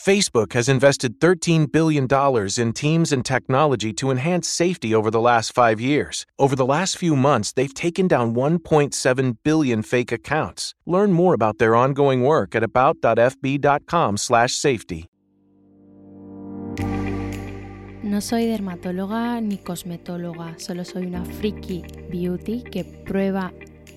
Facebook has invested $13 billion in teams and technology to enhance safety over the last five years. Over the last few months, they've taken down 1.7 billion fake accounts. Learn more about their ongoing work at about.fb.com/safety. No soy dermatóloga ni cosmetóloga, solo soy una freaky beauty que prueba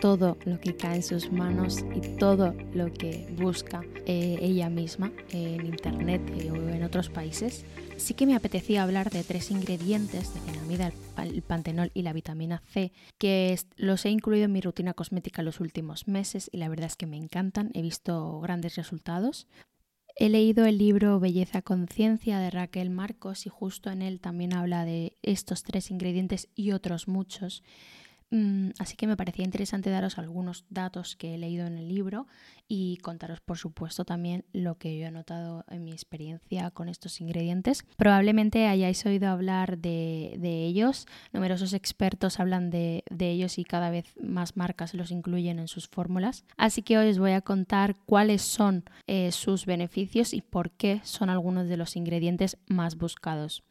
todo lo que cae en sus manos y todo lo que busca eh, ella misma en internet eh, o en otros países. Sí que me apetecía hablar de tres ingredientes de el, pa- el pantenol y la vitamina C, que los he incluido en mi rutina cosmética los últimos meses y la verdad es que me encantan, he visto grandes resultados. He leído el libro Belleza Conciencia de Raquel Marcos y justo en él también habla de estos tres ingredientes y otros muchos. Mm, Así que me parecía interesante daros algunos datos que he leído en el libro y contaros, por supuesto, también lo que yo he notado en mi experiencia con estos ingredientes. Probablemente hayáis oído hablar de, ellos. Numerosos expertos hablan de, de ellos y cada vez más marcas los incluyen en sus fórmulas. Así que hoy os voy a contar cuáles son eh, sus beneficios y por qué son algunos de los ingredientes más buscados.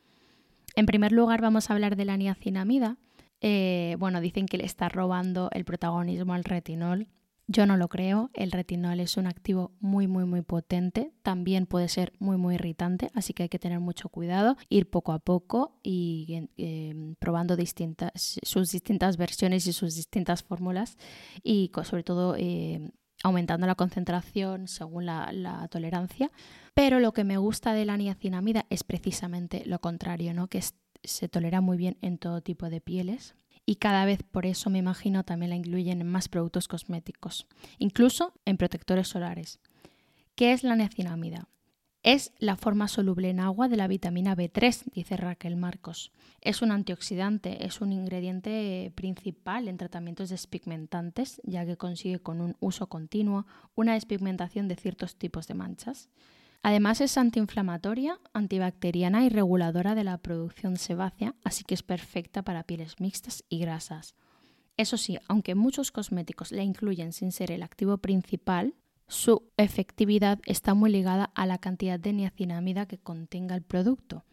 En primer lugar, vamos a hablar de la niacinamida. Eh, bueno, dicen que le está robando el protagonismo al retinol. Yo no lo creo. El retinol es un activo muy, muy, muy potente. También puede ser muy, muy irritante, así que hay que tener mucho cuidado, ir poco a poco y eh, probando sus distintas versiones y sus distintas fórmulas y sobre todo eh, aumentando la concentración según la, la tolerancia. Pero lo que me gusta de la niacinamida es precisamente lo contrario, ¿no? que es- se tolera muy bien en todo tipo de pieles y cada vez por eso me imagino también la incluyen en más productos cosméticos, incluso en protectores solares. ¿Qué es la niacinamida? Es la forma soluble en agua de la vitamina B3, dice Raquel Marcos. Es un antioxidante, es un ingrediente principal en tratamientos despigmentantes, ya que consigue con un uso continuo una despigmentación de ciertos tipos de manchas. Además es antiinflamatoria, antibacteriana y reguladora de la producción sebácea, así que es perfecta para pieles mixtas y grasas. Eso sí, aunque muchos cosméticos la incluyen sin ser el activo principal, su efectividad está muy ligada a la cantidad de niacinamida que contenga el producto.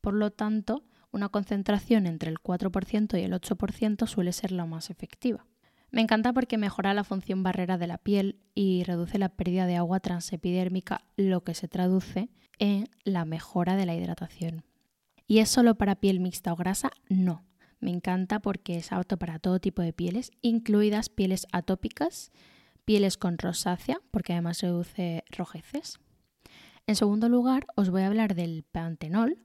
Por lo tanto, una concentración entre el 4% y el 8% suele ser la más efectiva. Me encanta porque mejora la función barrera de la piel y reduce la pérdida de agua transepidérmica, lo que se traduce en la mejora de la hidratación. ¿Y es solo para piel mixta o grasa? No. Me encanta porque es apto para todo tipo de pieles, incluidas pieles atópicas, pieles con rosácea, porque además reduce rojeces. En segundo lugar, os voy a hablar del pantenol.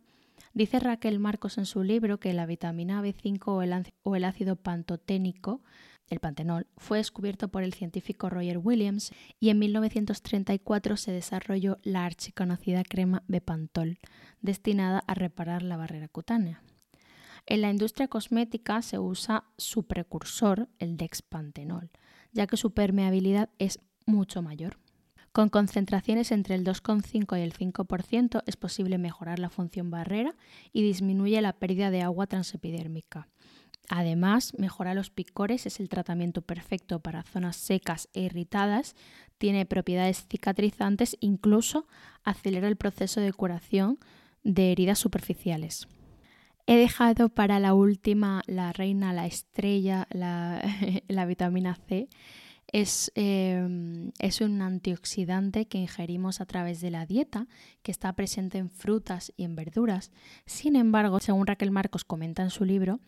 Dice Raquel Marcos en su libro que la vitamina B5 o el, o el ácido pantoténico, el pantenol, fue descubierto por el científico Roger Williams y en 1934 se desarrolló la archiconocida crema Bepantol, destinada a reparar la barrera cutánea. En la industria cosmética se usa su precursor, el dexpantenol, ya que su permeabilidad es mucho mayor. Con concentraciones entre el 2,5 y el 5% es posible mejorar la función barrera y disminuye la pérdida de agua transepidérmica. Además, mejora los picores, es el tratamiento perfecto para zonas secas e irritadas, tiene propiedades cicatrizantes, incluso acelera el proceso de curación de heridas superficiales. He dejado para la última, la reina, la estrella, la, vitamina C. Es, em, es, un antioxidante que ingerimos a través de la dieta, que está presente en frutas y en verduras. Sin embargo, según Raquel Marcos comenta en su libro,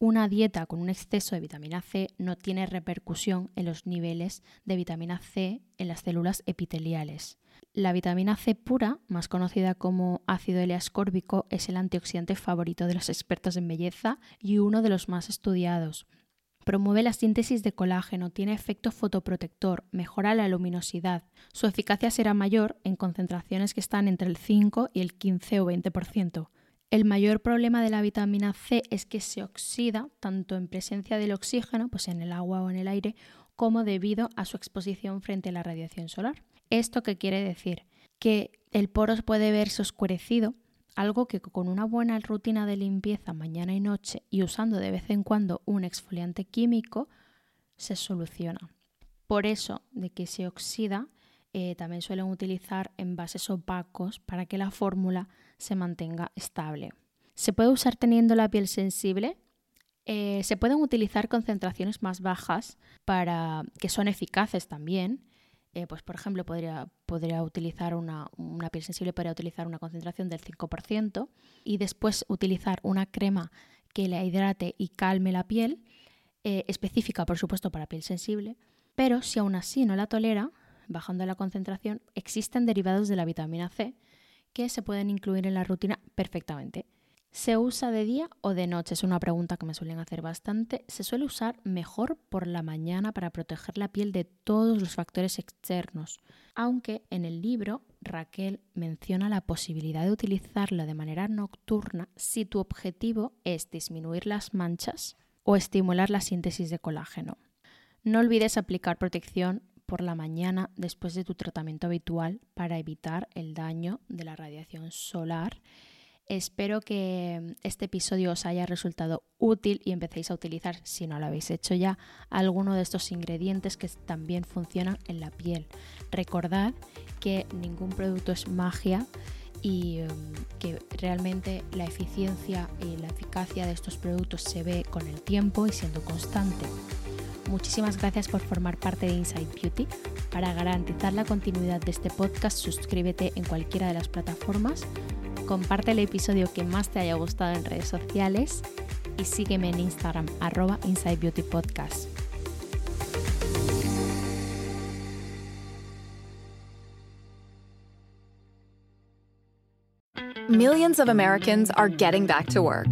una dieta con un exceso de vitamina C no tiene repercusión en los niveles de vitamina C en las células epiteliales. La vitamina C pura, más conocida como ácido L-ascórbico, es el antioxidante favorito de los expertos en belleza y uno de los más estudiados. Promueve la síntesis de colágeno, tiene efecto fotoprotector, mejora la luminosidad. Su eficacia será mayor en concentraciones que están entre el 5 y el 15 o 20%. El mayor problema de la vitamina C es que se oxida tanto en presencia del oxígeno, pues en el agua o en el aire, como debido a su exposición frente a la radiación solar. ¿Esto qué quiere decir? Que el poro puede verse oscurecido, algo que con una buena rutina de limpieza mañana y noche y usando de vez en cuando un exfoliante químico, se soluciona. Por eso, de que se oxida, eh, también suelen utilizar envases opacos para que la fórmula se mantenga estable. Se puede usar teniendo la piel sensible. Eh, se pueden utilizar concentraciones más bajas para que son eficaces también. Eh, pues por ejemplo, podría, podría utilizar una, piel sensible, podría utilizar una concentración del 5% y después utilizar una crema que le hidrate y calme la piel, eh, específica por supuesto para piel sensible, pero si aún así no la tolera, bajando la concentración, existen derivados de la vitamina C se pueden incluir en la rutina perfectamente. ¿Se usa de día o de noche? Es una pregunta que me suelen hacer bastante. Se suele usar mejor por la mañana para proteger la piel de todos los factores externos, aunque en el libro Raquel menciona la posibilidad de utilizarlo de manera nocturna si tu objetivo es disminuir las manchas o estimular la síntesis de colágeno. No olvides aplicar protección por la mañana después de tu tratamiento habitual para evitar el daño de la radiación solar. Espero que este episodio os haya resultado útil y empecéis a utilizar, si no lo habéis hecho ya, alguno de estos ingredientes que también funcionan en la piel. Recordad que ningún producto es magia y um, que realmente la eficiencia y la eficacia de estos productos se ve con el tiempo y siendo constante. Muchísimas gracias por formar parte de Inside Beauty. Para garantizar la continuidad de este podcast, suscríbete en cualquiera de las plataformas, comparte el episodio que más te haya gustado en redes sociales y sígueme en Instagram arroba Inside Beauty Podcast. Millions of Americans are getting back to work.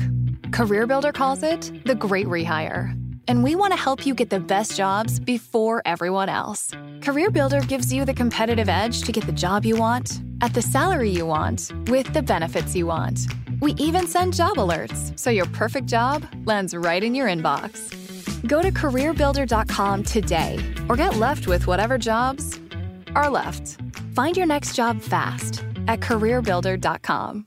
CareerBuilder calls it the great rehire. And we want to help you get the best jobs before everyone else. CareerBuilder gives you the competitive edge to get the job you want, at the salary you want, with the benefits you want. We even send job alerts so your perfect job lands right in your inbox. Go to careerbuilder.com today or get left with whatever jobs are left. Find your next job fast at careerbuilder.com.